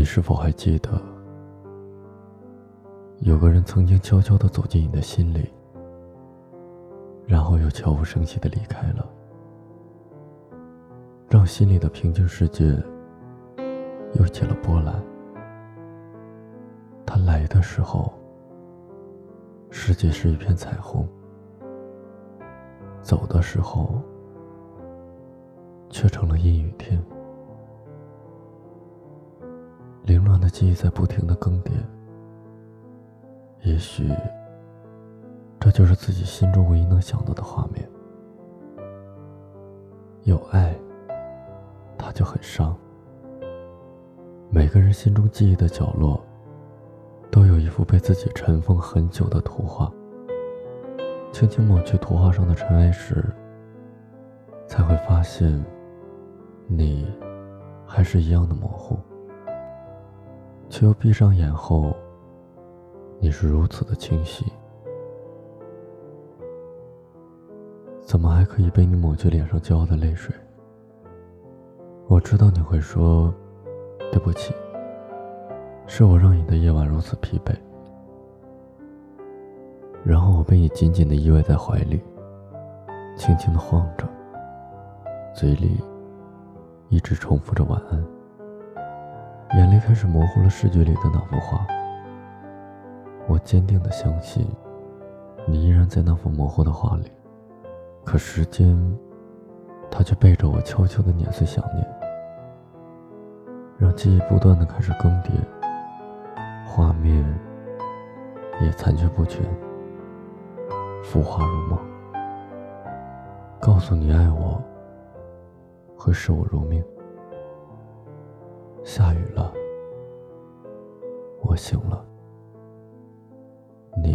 你是否还记得，有个人曾经悄悄的走进你的心里，然后又悄无声息的离开了，让心里的平静世界又起了波澜。他来的时候，世界是一片彩虹；走的时候，却成了阴雨天。记忆在不停的更迭，也许这就是自己心中唯一能想到的画面。有爱，它就很伤。每个人心中记忆的角落，都有一幅被自己尘封很久的图画。轻轻抹去图画上的尘埃时，才会发现，你还是一样的模糊。却又闭上眼后，你是如此的清晰，怎么还可以被你抹去脸上骄傲的泪水？我知道你会说对不起，是我让你的夜晚如此疲惫。然后我被你紧紧的依偎在怀里，轻轻的晃着，嘴里一直重复着晚安。眼泪开始模糊了视觉里的那幅画。我坚定的相信，你依然在那幅模糊的画里。可时间，它却背着我悄悄的碾碎想念，让记忆不断的开始更迭，画面也残缺不全，浮华如梦。告诉你爱我，会视我如命。下雨了，我醒了，你。